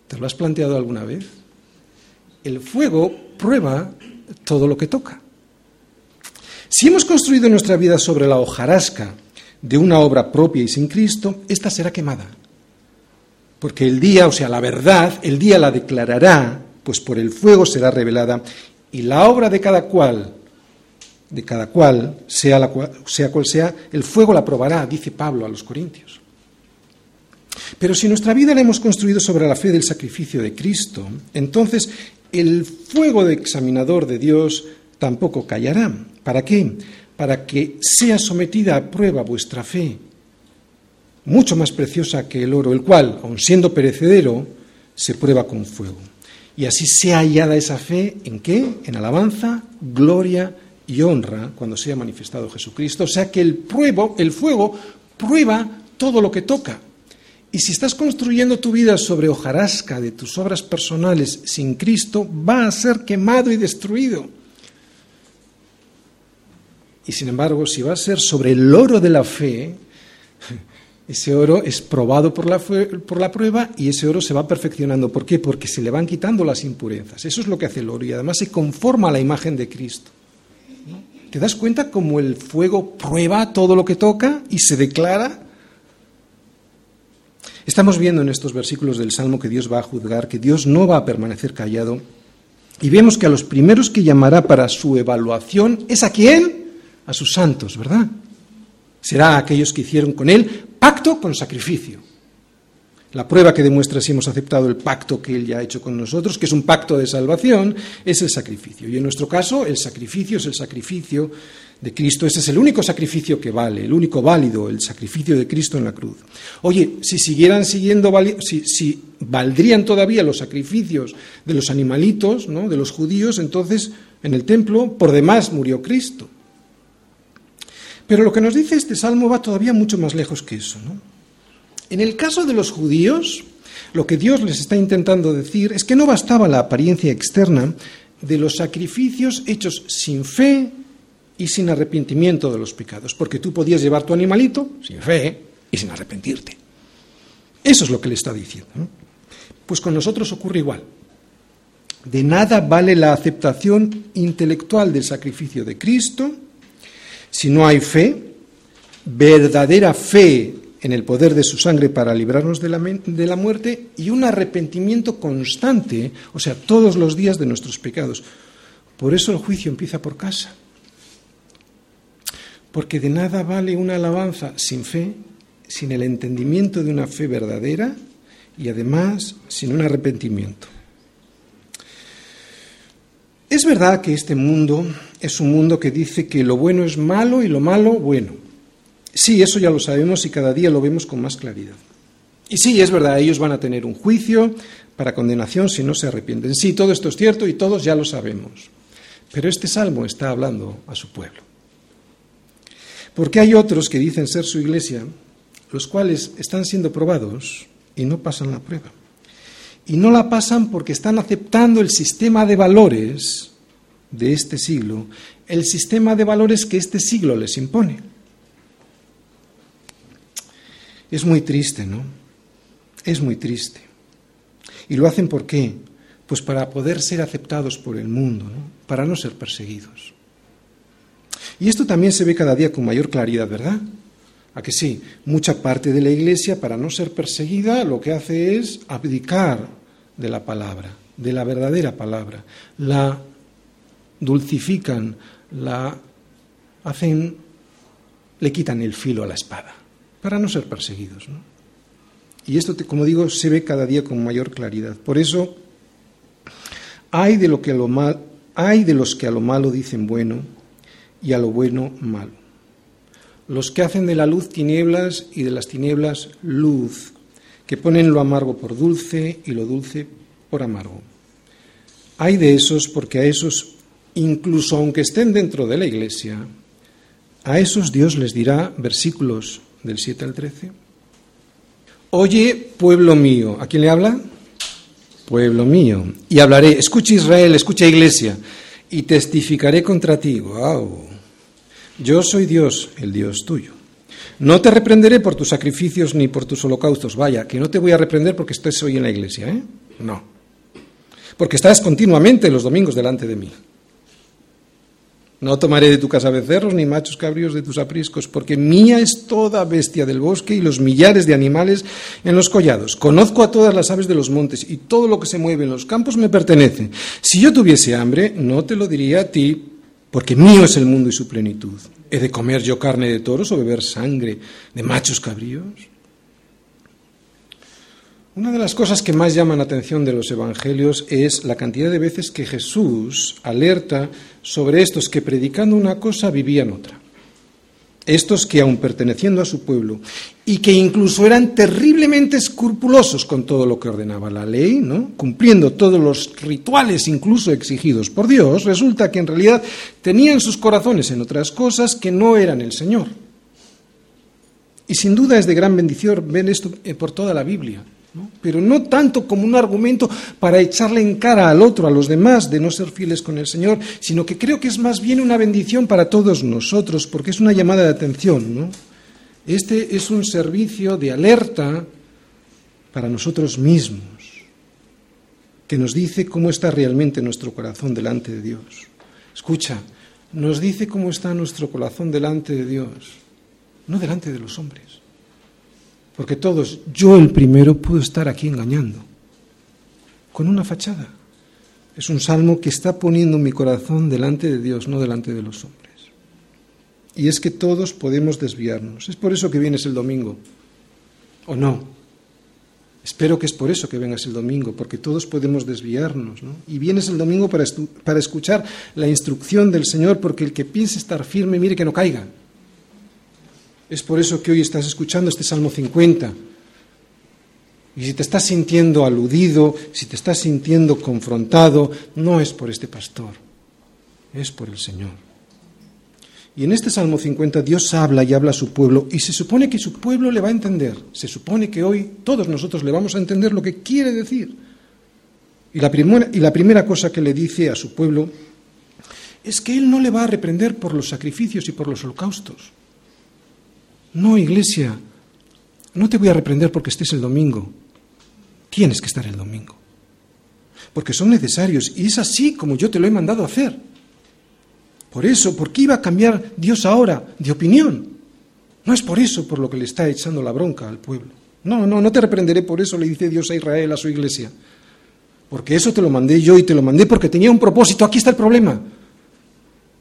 ¿Te lo has planteado alguna vez? El fuego prueba todo lo que toca. Si hemos construido nuestra vida sobre la hojarasca de una obra propia y sin Cristo, esta será quemada. Porque el día, o sea, la verdad, el día la declarará, pues por el fuego será revelada, y la obra de cada cual, de cada cual, sea, la sea cual sea, el fuego la probará, dice Pablo a los Corintios. Pero si nuestra vida la hemos construido sobre la fe del sacrificio de Cristo, entonces el fuego de examinador de Dios tampoco callará. ¿Para qué? Para que sea sometida a prueba vuestra fe mucho más preciosa que el oro, el cual, aun siendo perecedero, se prueba con fuego. Y así sea hallada esa fe en qué? En alabanza, gloria y honra cuando sea manifestado Jesucristo. O sea que el, pruebo, el fuego prueba todo lo que toca. Y si estás construyendo tu vida sobre hojarasca de tus obras personales sin Cristo, va a ser quemado y destruido. Y sin embargo, si va a ser sobre el oro de la fe, ese oro es probado por la, por la, prueba y ese oro se va perfeccionando. ¿Por qué? Porque se le van quitando las impurezas. Eso es lo que hace el oro y además se conforma a la imagen de Cristo. ¿Te das cuenta cómo el fuego prueba todo lo que toca y se declara? Estamos viendo en estos versículos del Salmo que Dios va a juzgar, que Dios no va a permanecer callado. Y vemos que a los primeros que llamará para su evaluación es a quién? A sus santos, ¿verdad? Será a aquellos que hicieron con Él Pacto con sacrificio. La prueba que demuestra si hemos aceptado el pacto que Él ya ha hecho con nosotros, que es un pacto de salvación, es el sacrificio. Y en nuestro caso, el sacrificio es el sacrificio de Cristo. Ese es el único sacrificio que vale, el único válido, el sacrificio de Cristo en la cruz. Oye, si siguieran siguiendo, si, si valdrían todavía los sacrificios de los animalitos, ¿no? de los judíos, entonces en el templo por demás murió Cristo. Pero lo que nos dice este salmo va todavía mucho más lejos que eso. En el caso de los judíos, lo que Dios les está intentando decir es que no bastaba la apariencia externa de los sacrificios hechos sin fe y sin arrepentimiento de los pecados, porque tú podías llevar tu animalito sin fe y sin arrepentirte. Eso es lo que le está diciendo. Pues con nosotros ocurre igual. De nada vale la aceptación intelectual del sacrificio de Cristo si no hay fe, verdadera fe en el poder de su sangre para librarnos de la, de la, muerte y un arrepentimiento constante, o sea, todos los días de nuestros pecados. Por eso el juicio empieza por casa. Porque de nada vale una alabanza sin fe, sin el entendimiento de una fe verdadera y además sin un arrepentimiento. Es verdad que este mundo es un mundo que dice que lo bueno es malo y lo malo bueno. Sí, eso ya lo sabemos y cada día lo vemos con más claridad. Y sí, es verdad, ellos van a tener un juicio para condenación si no se arrepienten. Sí, todo esto es cierto y todos ya lo sabemos. Pero este salmo está hablando a su pueblo. Porque hay otros que dicen ser su iglesia, los cuales están siendo probados y no pasan la prueba. Y no la pasan porque están aceptando el sistema de valores de este siglo, el sistema de valores que este siglo les impone. Es muy triste, ¿no? Es muy triste. ¿Y lo hacen por qué? Pues para poder ser aceptados por el mundo, ¿no? para no ser perseguidos. Y esto también se ve cada día con mayor claridad, ¿verdad? A que sí, mucha parte de la Iglesia, para no ser perseguida, lo que hace es abdicar de la palabra, de la verdadera palabra. La dulcifican, la hacen, le quitan el filo a la espada, para no ser perseguidos. ¿no? Y esto, como digo, se ve cada día con mayor claridad. Por eso, hay de, lo que a lo mal, hay de los que a lo malo dicen bueno y a lo bueno malo. Los que hacen de la luz tinieblas y de las tinieblas luz, que ponen lo amargo por dulce y lo dulce por amargo. Hay de esos porque a esos, incluso aunque estén dentro de la iglesia, a esos Dios les dirá, versículos del 7 al 13, Oye, pueblo mío, ¿a quién le habla? Pueblo mío. Y hablaré, escucha Israel, escucha iglesia, y testificaré contra ti. Wow. Yo soy Dios, el Dios tuyo. No te reprenderé por tus sacrificios ni por tus holocaustos. Vaya, que no te voy a reprender porque estés hoy en la iglesia, ¿eh? No. Porque estás continuamente los domingos delante de mí. No tomaré de tu casa becerros ni machos cabríos de tus apriscos, porque mía es toda bestia del bosque y los millares de animales en los collados. Conozco a todas las aves de los montes y todo lo que se mueve en los campos me pertenece. Si yo tuviese hambre, no te lo diría a ti, porque mío es el mundo y su plenitud. ¿He de comer yo carne de toros o beber sangre de machos cabríos? Una de las cosas que más llaman la atención de los evangelios es la cantidad de veces que Jesús alerta sobre estos que predicando una cosa vivían otra. Estos que aun perteneciendo a su pueblo y que incluso eran terriblemente escrupulosos con todo lo que ordenaba la ley, ¿no? cumpliendo todos los rituales incluso exigidos por Dios, resulta que en realidad tenían sus corazones en otras cosas que no eran el Señor. Y sin duda es de gran bendición ver esto eh, por toda la Biblia pero no tanto como un argumento para echarle en cara al otro, a los demás, de no ser fieles con el Señor, sino que creo que es más bien una bendición para todos nosotros, porque es una llamada de atención. Este es un servicio de alerta para nosotros mismos, que nos dice cómo está realmente nuestro corazón delante de Dios. Escucha, nos dice cómo está nuestro corazón delante de Dios, no delante de los hombres. Porque todos, yo el primero, puedo estar aquí engañando, con una fachada. Es un salmo que está poniendo mi corazón delante de Dios, no delante de los hombres. Y es que todos podemos desviarnos. Es por eso que vienes el domingo. ¿O no? Espero que es por eso que vengas el domingo, porque todos podemos desviarnos. ¿no? Y vienes el domingo para, para escuchar la instrucción del Señor, porque el que piense estar firme, mire que no caiga. Es por eso que hoy estás escuchando este Salmo 50. Y si te estás sintiendo aludido, si te estás sintiendo confrontado, no es por este pastor, es por el Señor. Y en este Salmo 50 Dios habla y habla a su pueblo y se supone que su pueblo le va a entender. Se supone que hoy todos nosotros le vamos a entender lo que quiere decir. Y la primera, y la primera cosa que le dice a su pueblo es que Él no le va a reprender por los sacrificios y por los holocaustos. No, iglesia, no te voy a reprender porque estés el domingo. Tienes que estar el domingo. Porque son necesarios y es así como yo te lo he mandado a hacer. Por eso, ¿por qué iba a cambiar Dios ahora de opinión? No es por eso por lo que le está echando la bronca al pueblo. No, no, no te reprenderé por eso, le dice Dios a Israel, a su iglesia. Porque eso te lo mandé yo y te lo mandé porque tenía un propósito. Aquí está el problema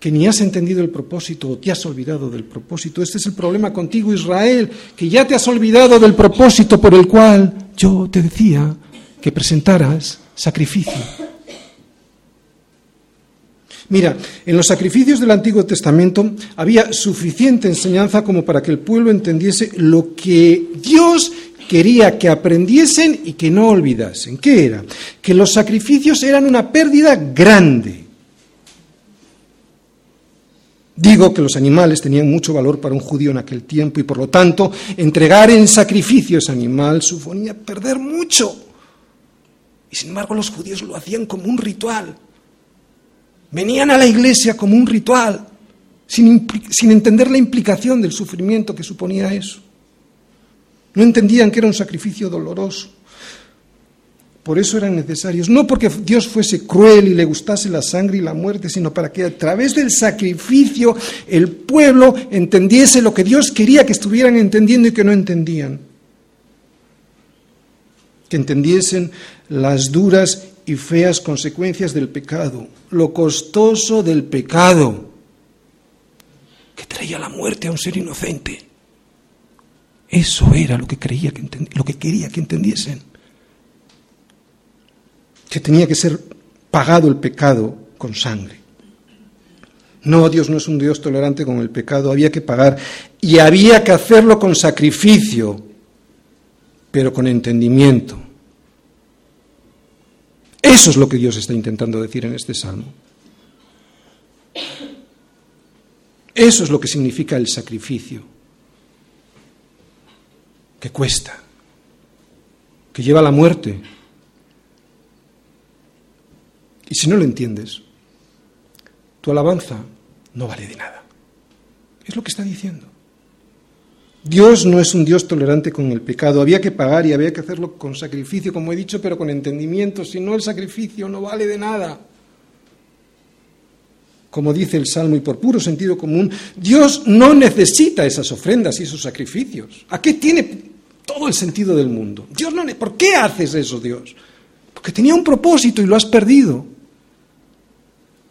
que ni has entendido el propósito o te has olvidado del propósito. Este es el problema contigo, Israel, que ya te has olvidado del propósito por el cual yo te decía que presentaras sacrificio. Mira, en los sacrificios del Antiguo Testamento había suficiente enseñanza como para que el pueblo entendiese lo que Dios quería que aprendiesen y que no olvidasen. ¿Qué era? Que los sacrificios eran una pérdida grande Digo que los animales tenían mucho valor para un judío en aquel tiempo y por lo tanto entregar en sacrificio ese animal suponía perder mucho. Y sin embargo los judíos lo hacían como un ritual. Venían a la iglesia como un ritual, sin, sin entender la implicación del sufrimiento que suponía eso. No entendían que era un sacrificio doloroso. Por eso eran necesarios, no porque Dios fuese cruel y le gustase la sangre y la muerte, sino para que a través del sacrificio el pueblo entendiese lo que Dios quería que estuvieran entendiendo y que no entendían. Que entendiesen las duras y feas consecuencias del pecado, lo costoso del pecado, que traía la muerte a un ser inocente. Eso era lo que, creía que lo que quería que entendiesen que tenía que ser pagado el pecado con sangre. No, Dios no es un Dios tolerante con el pecado, había que pagar y había que hacerlo con sacrificio, pero con entendimiento. Eso es lo que Dios está intentando decir en este salmo. Eso es lo que significa el sacrificio, que cuesta, que lleva a la muerte, y si no lo entiendes, tu alabanza no vale de nada. Es lo que está diciendo. Dios no es un Dios tolerante con el pecado. Había que pagar y había que hacerlo con sacrificio, como he dicho, pero con entendimiento. Si no, el sacrificio no vale de nada. Como dice el Salmo, y por puro sentido común, Dios no necesita esas ofrendas y esos sacrificios. ¿A qué tiene todo el sentido del mundo? Dios no, ¿Por qué haces eso, Dios? Porque tenía un propósito y lo has perdido.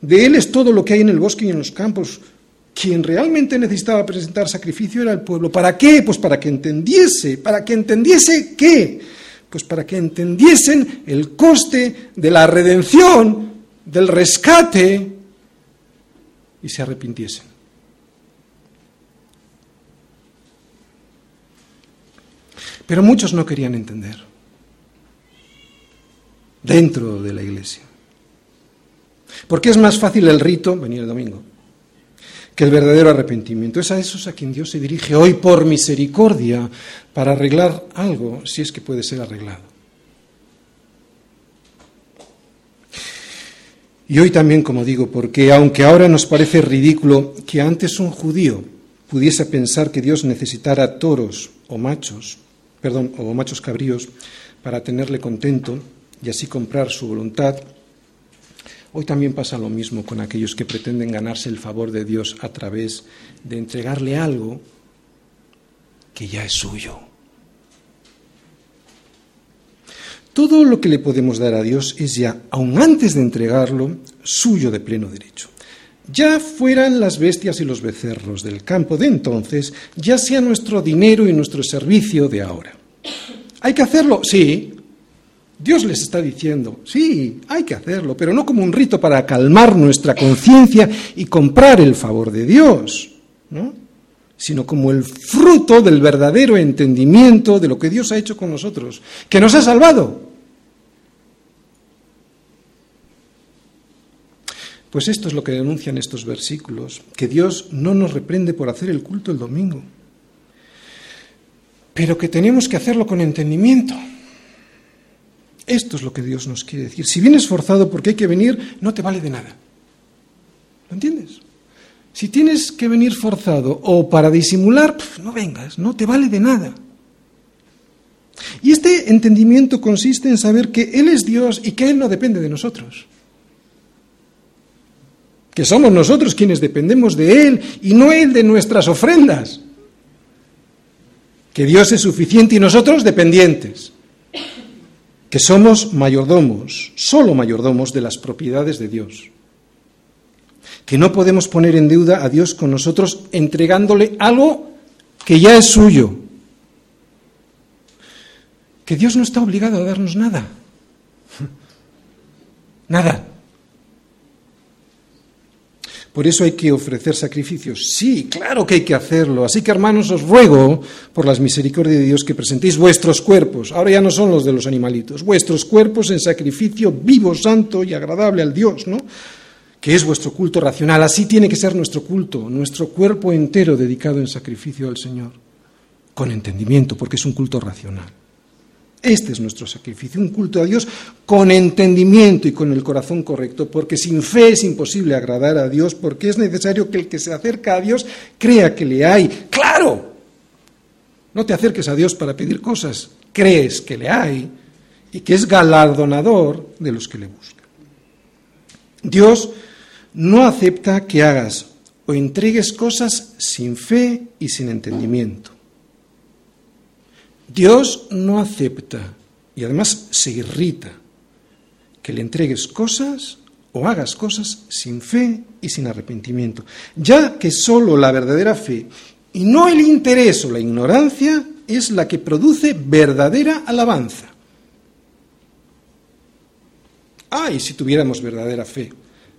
De Él es todo lo que hay en el bosque y en los campos. Quien realmente necesitaba presentar sacrificio era el pueblo. ¿Para qué? Pues para que entendiese. ¿Para que entendiese qué? Pues para que entendiesen el coste de la redención, del rescate y se arrepintiesen. Pero muchos no querían entender dentro de la iglesia. Porque es más fácil el rito, venir el domingo, que el verdadero arrepentimiento. Es a esos a quien Dios se dirige hoy por misericordia para arreglar algo, si es que puede ser arreglado. Y hoy también, como digo, porque aunque ahora nos parece ridículo que antes un judío pudiese pensar que Dios necesitara toros o machos, perdón, o machos cabríos para tenerle contento y así comprar su voluntad, Hoy también pasa lo mismo con aquellos que pretenden ganarse el favor de Dios a través de entregarle algo que ya es suyo. Todo lo que le podemos dar a Dios es ya, aun antes de entregarlo, suyo de pleno derecho. Ya fueran las bestias y los becerros del campo de entonces, ya sea nuestro dinero y nuestro servicio de ahora. ¿Hay que hacerlo? Sí, Dios les está diciendo, sí, hay que hacerlo, pero no como un rito para calmar nuestra conciencia y comprar el favor de Dios, ¿no? sino como el fruto del verdadero entendimiento de lo que Dios ha hecho con nosotros, que nos ha salvado. Pues esto es lo que denuncian estos versículos, que Dios no nos reprende por hacer el culto el domingo, pero que tenemos que hacerlo con entendimiento. Esto es lo que Dios nos quiere decir. Si vienes forzado porque hay que venir, no te vale de nada. ¿Lo entiendes? Si tienes que venir forzado o para disimular, no vengas, no te vale de nada. Y este entendimiento consiste en saber que Él es Dios y que Él no depende de nosotros. Que somos nosotros quienes dependemos de Él y no Él de nuestras ofrendas. Que Dios es suficiente y nosotros dependientes que somos mayordomos, solo mayordomos de las propiedades de Dios, que no podemos poner en deuda a Dios con nosotros entregándole algo que ya es suyo, que Dios no está obligado a darnos nada, nada. Por eso hay que ofrecer sacrificios. Sí, claro que hay que hacerlo. Así que, hermanos, os ruego, por las misericordias de Dios, que presentéis vuestros cuerpos, ahora ya no son los de los animalitos, vuestros cuerpos en sacrificio vivo, santo y agradable al Dios, ¿no? que es vuestro culto racional. Así tiene que ser nuestro culto, nuestro cuerpo entero dedicado en sacrificio al Señor, con entendimiento, porque es un culto racional. Este es nuestro sacrificio, un culto a Dios con entendimiento y con el corazón correcto, porque sin fe es imposible agradar a Dios, porque es necesario que el que se acerca a Dios crea que le hay. Claro, no te acerques a Dios para pedir cosas, crees que le hay y que es galardonador de los que le buscan. Dios no acepta que hagas o entregues cosas sin fe y sin entendimiento. Dios no acepta y además se irrita que le entregues cosas o hagas cosas sin fe y sin arrepentimiento, ya que sólo la verdadera fe y no el interés o la ignorancia es la que produce verdadera alabanza. Ay, si tuviéramos verdadera fe,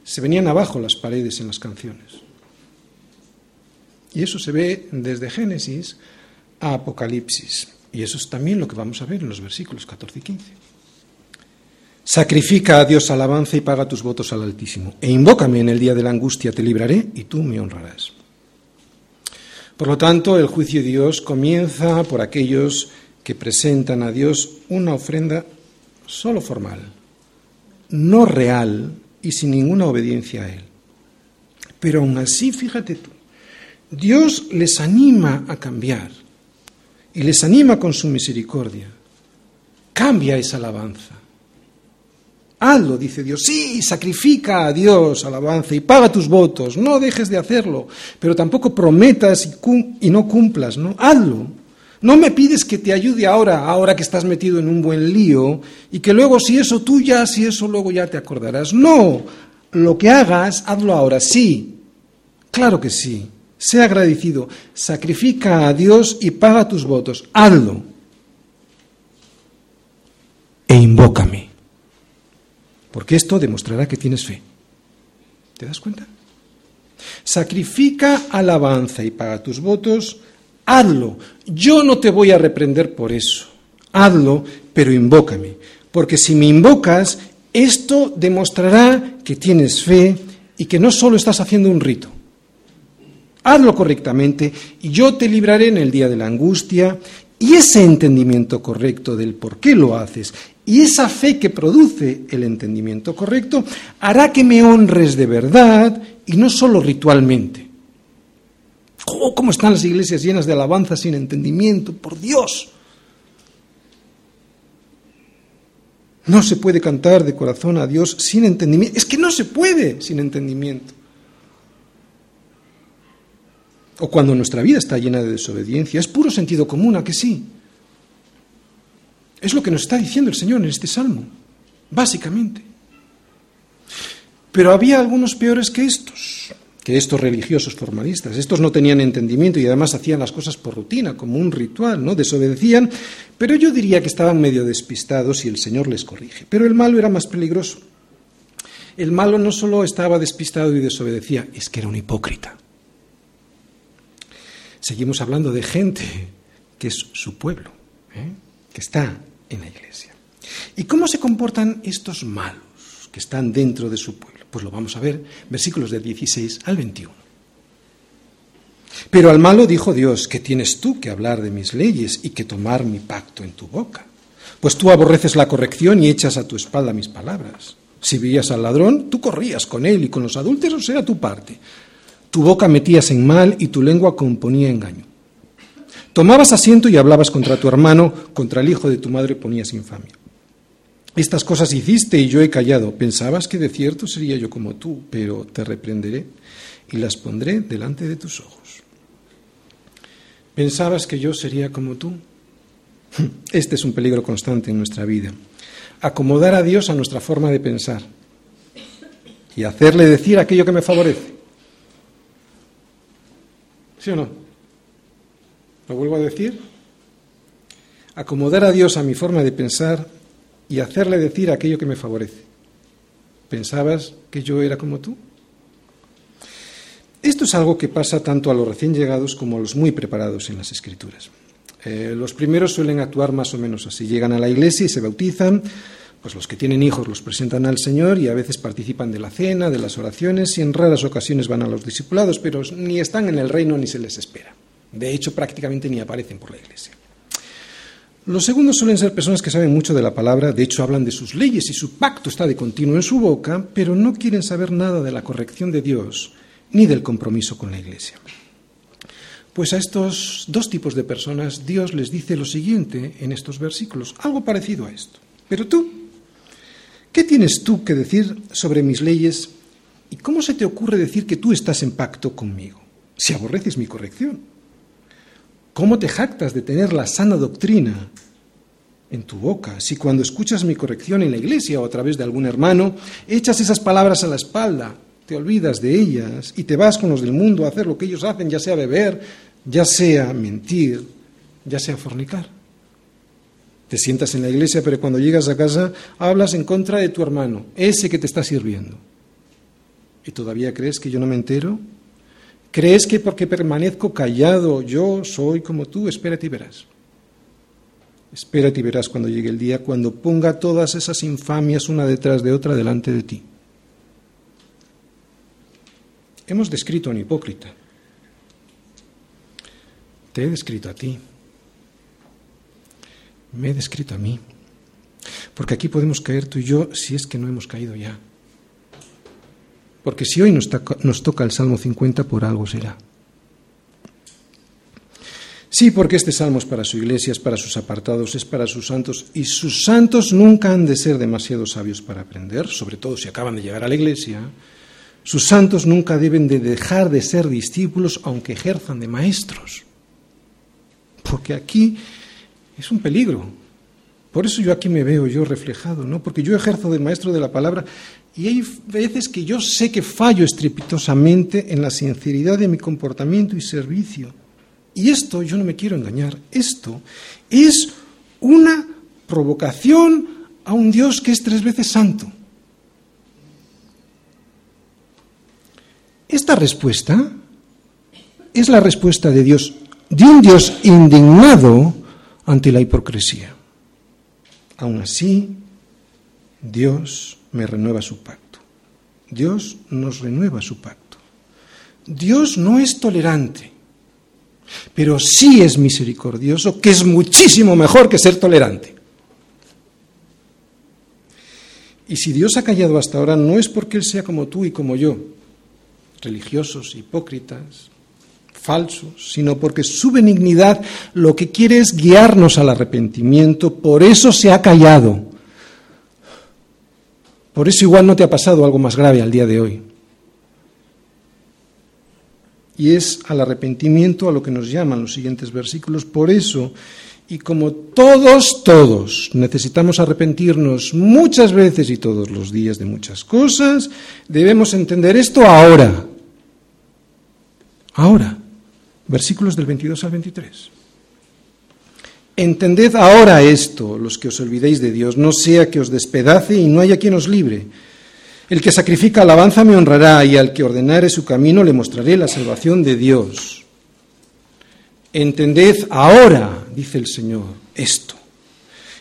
se venían abajo las paredes en las canciones. Y eso se ve desde Génesis a Apocalipsis. Y eso es también lo que vamos a ver en los versículos 14 y 15. Sacrifica a Dios alabanza y paga tus votos al Altísimo. E invócame en el día de la angustia, te libraré y tú me honrarás. Por lo tanto, el juicio de Dios comienza por aquellos que presentan a Dios una ofrenda solo formal, no real y sin ninguna obediencia a Él. Pero aún así, fíjate tú, Dios les anima a cambiar y les anima con su misericordia. Cambia esa alabanza. Hazlo, dice Dios. Sí, sacrifica a Dios alabanza y paga tus votos. No dejes de hacerlo, pero tampoco prometas y, no cumplas, ¿no? Hazlo. No me pides que te ayude ahora, ahora que estás metido en un buen lío, y que luego si eso tú ya, si eso luego ya te acordarás. No, lo que hagas, hazlo ahora, sí. Claro que sí. Sea agradecido, sacrifica a Dios y paga tus votos. Hazlo. E invócame. Porque esto demostrará que tienes fe. ¿Te das cuenta? Sacrifica alabanza y paga tus votos. Hazlo. Yo no te voy a reprender por eso. Hazlo, pero invócame. Porque si me invocas, esto demostrará que tienes fe y que no solo estás haciendo un rito. Hazlo correctamente y yo te libraré en el día de la angustia y ese entendimiento correcto del por qué lo haces y esa fe que produce el entendimiento correcto hará que me honres de verdad y no solo ritualmente. Oh, ¿Cómo están las iglesias llenas de alabanza sin entendimiento? Por Dios. No se puede cantar de corazón a Dios sin entendimiento. Es que no se puede sin entendimiento. O cuando nuestra vida está llena de desobediencia. Es puro sentido común, ¿a que sí? Es lo que nos está diciendo el Señor en este salmo, básicamente. Pero había algunos peores que estos, que estos religiosos formalistas. Estos no tenían entendimiento y además hacían las cosas por rutina, como un ritual, ¿no? Desobedecían, pero yo diría que estaban medio despistados y el Señor les corrige. Pero el malo era más peligroso. El malo no solo estaba despistado y desobedecía, es que era un hipócrita. Seguimos hablando de gente que es su pueblo, ¿eh? que está en la iglesia. ¿Y cómo se comportan estos malos que están dentro de su pueblo? Pues lo vamos a ver, versículos del 16 al 21. Pero al malo dijo Dios, que tienes tú que hablar de mis leyes y que tomar mi pacto en tu boca. Pues tú aborreces la corrección y echas a tu espalda mis palabras. Si veías al ladrón, tú corrías con él y con los adúlteros era tu parte. Tu boca metías en mal y tu lengua componía engaño. Tomabas asiento y hablabas contra tu hermano, contra el hijo de tu madre ponías infamia. Estas cosas hiciste y yo he callado. Pensabas que de cierto sería yo como tú, pero te reprenderé y las pondré delante de tus ojos. ¿Pensabas que yo sería como tú? Este es un peligro constante en nuestra vida. Acomodar a Dios a nuestra forma de pensar y hacerle decir aquello que me favorece. ¿Sí o no? Lo vuelvo a decir. Acomodar a Dios a mi forma de pensar y hacerle decir aquello que me favorece. ¿Pensabas que yo era como tú? Esto es algo que pasa tanto a los recién llegados como a los muy preparados en las escrituras. Eh, los primeros suelen actuar más o menos así. Llegan a la iglesia y se bautizan, pues los que tienen hijos los presentan al Señor y a veces participan de la cena, de las oraciones y en raras ocasiones van a los discipulados, pero ni están en el reino ni se les espera. De hecho, prácticamente ni aparecen por la iglesia. Los segundos suelen ser personas que saben mucho de la palabra, de hecho hablan de sus leyes y su pacto está de continuo en su boca, pero no quieren saber nada de la corrección de Dios ni del compromiso con la iglesia. Pues a estos dos tipos de personas Dios les dice lo siguiente en estos versículos, algo parecido a esto. Pero tú, ¿qué tienes tú que decir sobre mis leyes y cómo se te ocurre decir que tú estás en pacto conmigo si aborreces mi corrección? ¿Cómo te jactas de tener la sana doctrina en tu boca si cuando escuchas mi corrección en la iglesia o a través de algún hermano, echas esas palabras a la espalda, te olvidas de ellas y te vas con los del mundo a hacer lo que ellos hacen, ya sea beber, ya sea mentir, ya sea fornicar? Te sientas en la iglesia, pero cuando llegas a casa hablas en contra de tu hermano, ese que te está sirviendo. ¿Y todavía crees que yo no me entero? ¿Crees que porque permanezco callado yo soy como tú? Espérate y verás. Espérate y verás cuando llegue el día, cuando ponga todas esas infamias una detrás de otra delante de ti. Hemos descrito a un hipócrita. Te he descrito a ti. Me he descrito a mí. Porque aquí podemos caer tú y yo si es que no hemos caído ya. Porque si hoy nos, toca el Salmo 50, por algo será. Sí, porque este salmo es para su iglesia, es para sus apartados, es para sus santos, y sus santos nunca han de ser demasiado sabios para aprender, sobre todo si acaban de llegar a la iglesia. Sus santos nunca deben de dejar de ser discípulos, aunque ejerzan de maestros. Porque aquí es un peligro. Por eso yo aquí me veo yo reflejado, ¿no? Porque yo ejerzo de maestro de la palabra y hay veces que yo sé que fallo estrepitosamente en la sinceridad de mi comportamiento y servicio. Y esto, yo no me quiero engañar, esto es una provocación a un Dios que es tres veces santo. Esta respuesta es la respuesta de Dios, de un Dios indignado ante la hipocresía. Aún así, Dios me renueva su pacto. Dios nos renueva su pacto. Dios no es tolerante, pero sí es misericordioso, que es muchísimo mejor que ser tolerante. Y si Dios ha callado hasta ahora, no es porque Él sea como tú y como yo, religiosos, hipócritas, falsos, sino porque su benignidad lo que quiere es guiarnos al arrepentimiento, por eso se ha callado. Por eso igual no te ha pasado algo más grave al día de hoy. Y es al arrepentimiento a lo que nos llaman los siguientes versículos. Por eso, y como todos, todos necesitamos arrepentirnos muchas veces y todos los días de muchas cosas, debemos entender esto ahora. Ahora. Versículos del 22 al 23. Entended ahora esto, los que os olvidéis de Dios, no sea que os despedace y no haya quien os libre. El que sacrifica alabanza me honrará y al que ordenare su camino le mostraré la salvación de Dios. Entended ahora, dice el Señor, esto.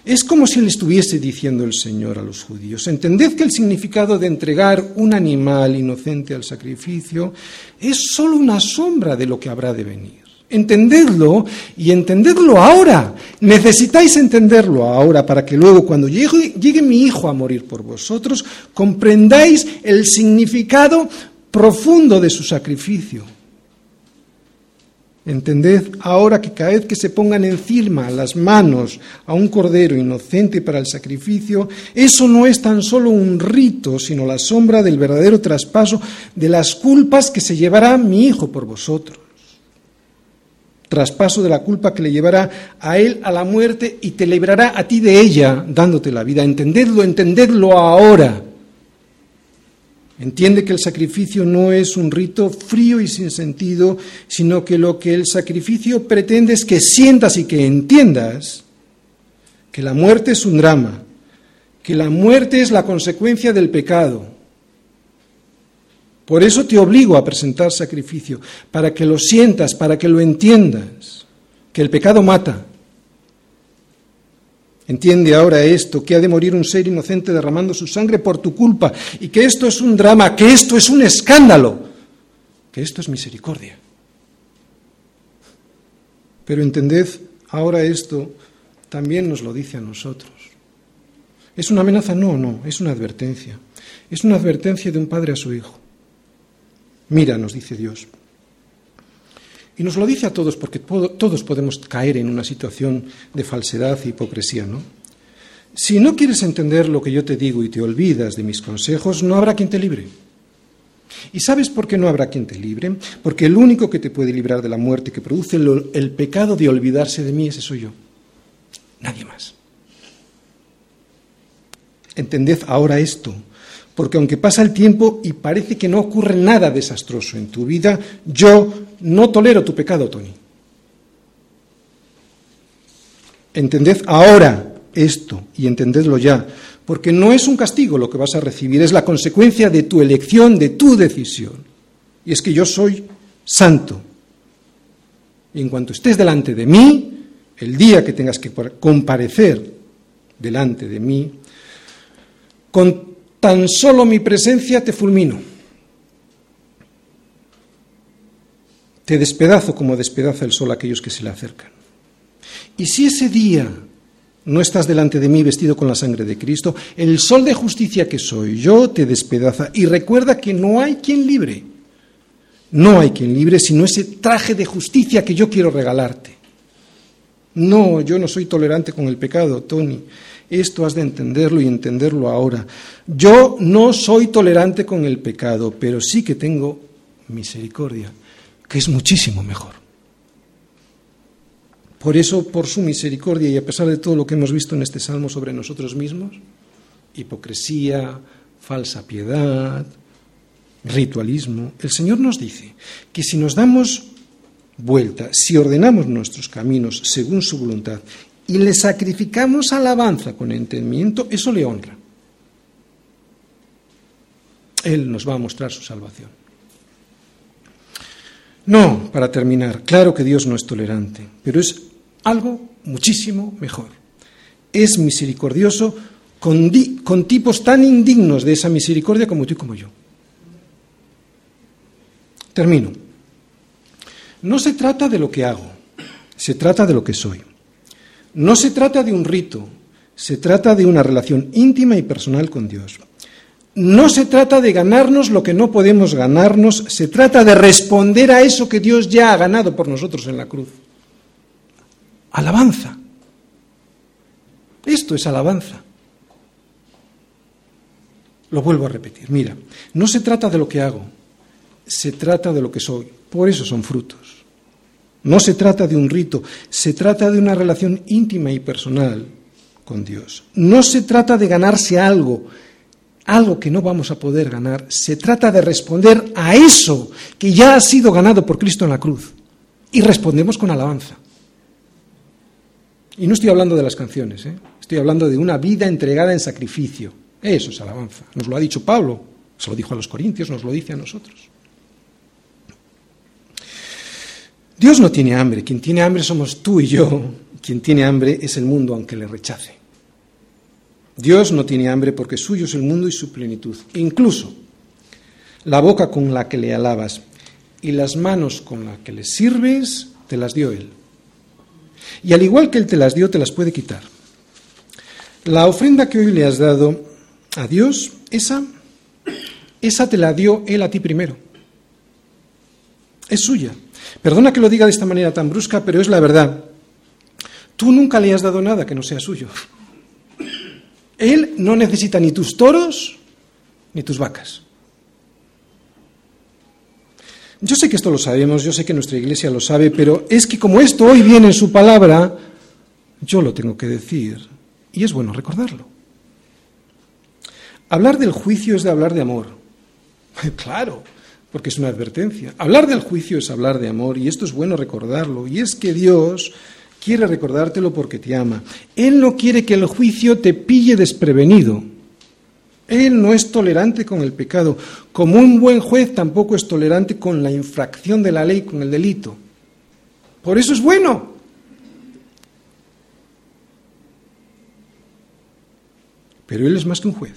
Es como si le estuviese diciendo el Señor a los judíos, entended que el significado de entregar un animal inocente al sacrificio es sólo una sombra de lo que habrá de venir. Entendedlo y entendedlo ahora. Necesitáis entenderlo ahora para que luego cuando llegue, llegue, mi hijo a morir por vosotros, comprendáis el significado profundo de su sacrificio. Entended ahora que cada vez que se pongan encima las manos a un cordero inocente para el sacrificio, eso no es tan solo un rito, sino la sombra del verdadero traspaso de las culpas que se llevará mi hijo por vosotros traspaso de la culpa que le llevará a él a la muerte y te librará a ti de ella, dándote la vida. Entendedlo, entendedlo ahora. Entiende que el sacrificio no es un rito frío y sin sentido, sino que lo que el sacrificio pretende es que sientas y que entiendas que la muerte es un drama, que la muerte es la consecuencia del pecado, por eso te obligo a presentar sacrificio, para que lo sientas, para que lo entiendas, que el pecado mata. Entiende ahora esto, que ha de morir un ser inocente derramando su sangre por tu culpa, y que esto es un drama, que esto es un escándalo, que esto es misericordia. Pero entended ahora esto, también nos lo dice a nosotros. ¿Es una amenaza? No, no, es una advertencia. Es una advertencia de un padre a su hijo. Mira, nos dice Dios. Y nos lo dice a todos porque todos podemos caer en una situación de falsedad e hipocresía, ¿no? Si no quieres entender lo que yo te digo y te olvidas de mis consejos, no habrá quien te libre. ¿Y sabes por qué no habrá quien te libre? Porque el único que te puede librar de la muerte que produce el, pecado de olvidarse de mí, ese soy yo. Nadie más. Entended ahora esto, porque aunque pasa el tiempo y parece que no ocurre nada desastroso en tu vida, yo no tolero tu pecado, Tony. Entended ahora esto y entendedlo ya, porque no es un castigo lo que vas a recibir, es la consecuencia de tu elección, de tu decisión. Y es que yo soy santo. Y en cuanto estés delante de mí, el día que tengas que comparecer delante de mí, con Tan solo mi presencia te fulmino. Te despedazo como despedaza el sol a aquellos que se le acercan. Y si ese día no estás delante de mí vestido con la sangre de Cristo, el sol de justicia que soy yo te despedaza. Y recuerda que no hay quien libre. No hay quien libre sino ese traje de justicia que yo quiero regalarte. No, yo no soy tolerante con el pecado, Tony. Esto has de entenderlo y entenderlo ahora. Yo no soy tolerante con el pecado, pero sí que tengo misericordia, que es muchísimo mejor. Por eso, por su misericordia y a pesar de todo lo que hemos visto en este salmo sobre nosotros mismos, hipocresía, falsa piedad, ritualismo, el Señor nos dice que si nos damos vuelta, si ordenamos nuestros caminos según su voluntad y le sacrificamos alabanza con entendimiento, eso le honra. Él nos va a mostrar su salvación. No, para terminar, claro que Dios no es tolerante, pero es algo muchísimo mejor. Es misericordioso con, tipos tan indignos de esa misericordia como tú y como yo. Termino. No se trata de lo que hago, se trata de lo que soy. No se trata de un rito, se trata de una relación íntima y personal con Dios. No se trata de ganarnos lo que no podemos ganarnos, se trata de responder a eso que Dios ya ha ganado por nosotros en la cruz. Alabanza. Esto es alabanza. Lo vuelvo a repetir. Mira, no se trata de lo que hago, se trata de lo que soy. Por eso son frutos. No se trata de un rito, se trata de una relación íntima y personal con Dios. No se trata de ganarse algo, algo que no vamos a poder ganar, se trata de responder a eso que ya ha sido ganado por Cristo en la cruz. Y respondemos con alabanza. Y no estoy hablando de las canciones, ¿eh? estoy hablando de una vida entregada en sacrificio. Eso es alabanza. Nos lo ha dicho Pablo, se lo dijo a los corintios, nos lo dice a nosotros. Dios no tiene hambre, quien tiene hambre somos tú y yo, quien tiene hambre es el mundo aunque le rechace. Dios no tiene hambre porque suyo es el mundo y su plenitud. Incluso la boca con la que le alabas y las manos con las que le sirves, te las dio Él. Y al igual que Él te las dio, te las puede quitar. La ofrenda que hoy le has dado a Dios, esa, esa te la dio Él a ti primero. Es suya. Perdona que lo diga de esta manera tan brusca, pero es la verdad. Tú nunca le has dado nada que no sea suyo. Él no necesita ni tus toros ni tus vacas. Yo sé que esto lo sabemos, yo sé que nuestra iglesia lo sabe, pero es que como esto hoy viene en su palabra, yo lo tengo que decir. Y es bueno recordarlo. Hablar del juicio es de hablar de amor. Claro, porque es una advertencia. Hablar del juicio es hablar de amor y esto es bueno recordarlo. Y es que Dios quiere recordártelo porque te ama. Él no quiere que el juicio te pille desprevenido. Él no es tolerante con el pecado. Como un buen juez tampoco es tolerante con la infracción de la ley, con el delito. Por eso es bueno. pero Él es más que un juez.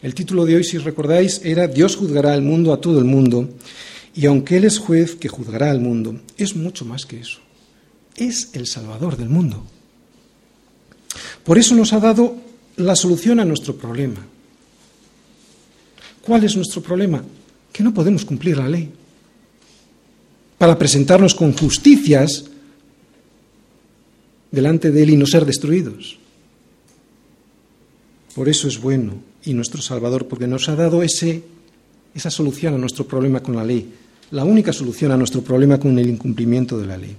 El título de hoy, si recordáis, era Dios juzgará al mundo a todo el mundo, y aunque Él es juez que juzgará al mundo, es mucho más que eso. Es el Salvador del mundo. Por eso nos ha dado la solución a nuestro problema. ¿Cuál es nuestro problema? Que no podemos cumplir la ley. Para presentarnos con justicias delante de Él y no ser destruidos. Por eso es bueno y nuestro Salvador, porque nos ha dado ese, esa solución a nuestro problema con la ley, la única solución a nuestro problema con el incumplimiento de la ley.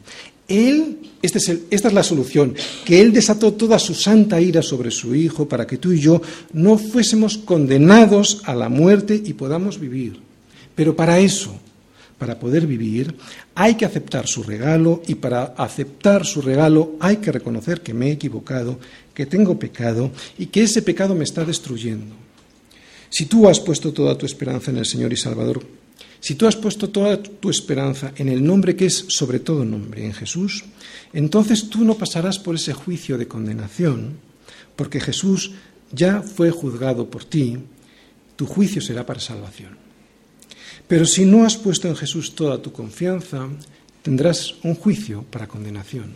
Él, este es esta es la solución, que Él desató toda su santa ira sobre su Hijo para que tú y yo no fuésemos condenados a la muerte y podamos vivir. Pero para eso, para poder vivir, hay que aceptar su regalo y para aceptar su regalo hay que reconocer que me he equivocado, que tengo pecado y que ese pecado me está destruyendo. Si tú has puesto toda tu esperanza en el Señor y Salvador, si tú has puesto toda tu esperanza en el nombre que es sobre todo nombre, en Jesús, entonces tú no pasarás por ese juicio de condenación, porque Jesús ya fue juzgado por ti, tu juicio será para salvación. Pero si no has puesto en Jesús toda tu confianza, tendrás un juicio para condenación.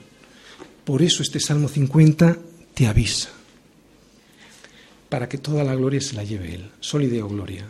Por eso este Salmo 50 te avisa, para que toda la gloria se la lleve Él, solideo gloria.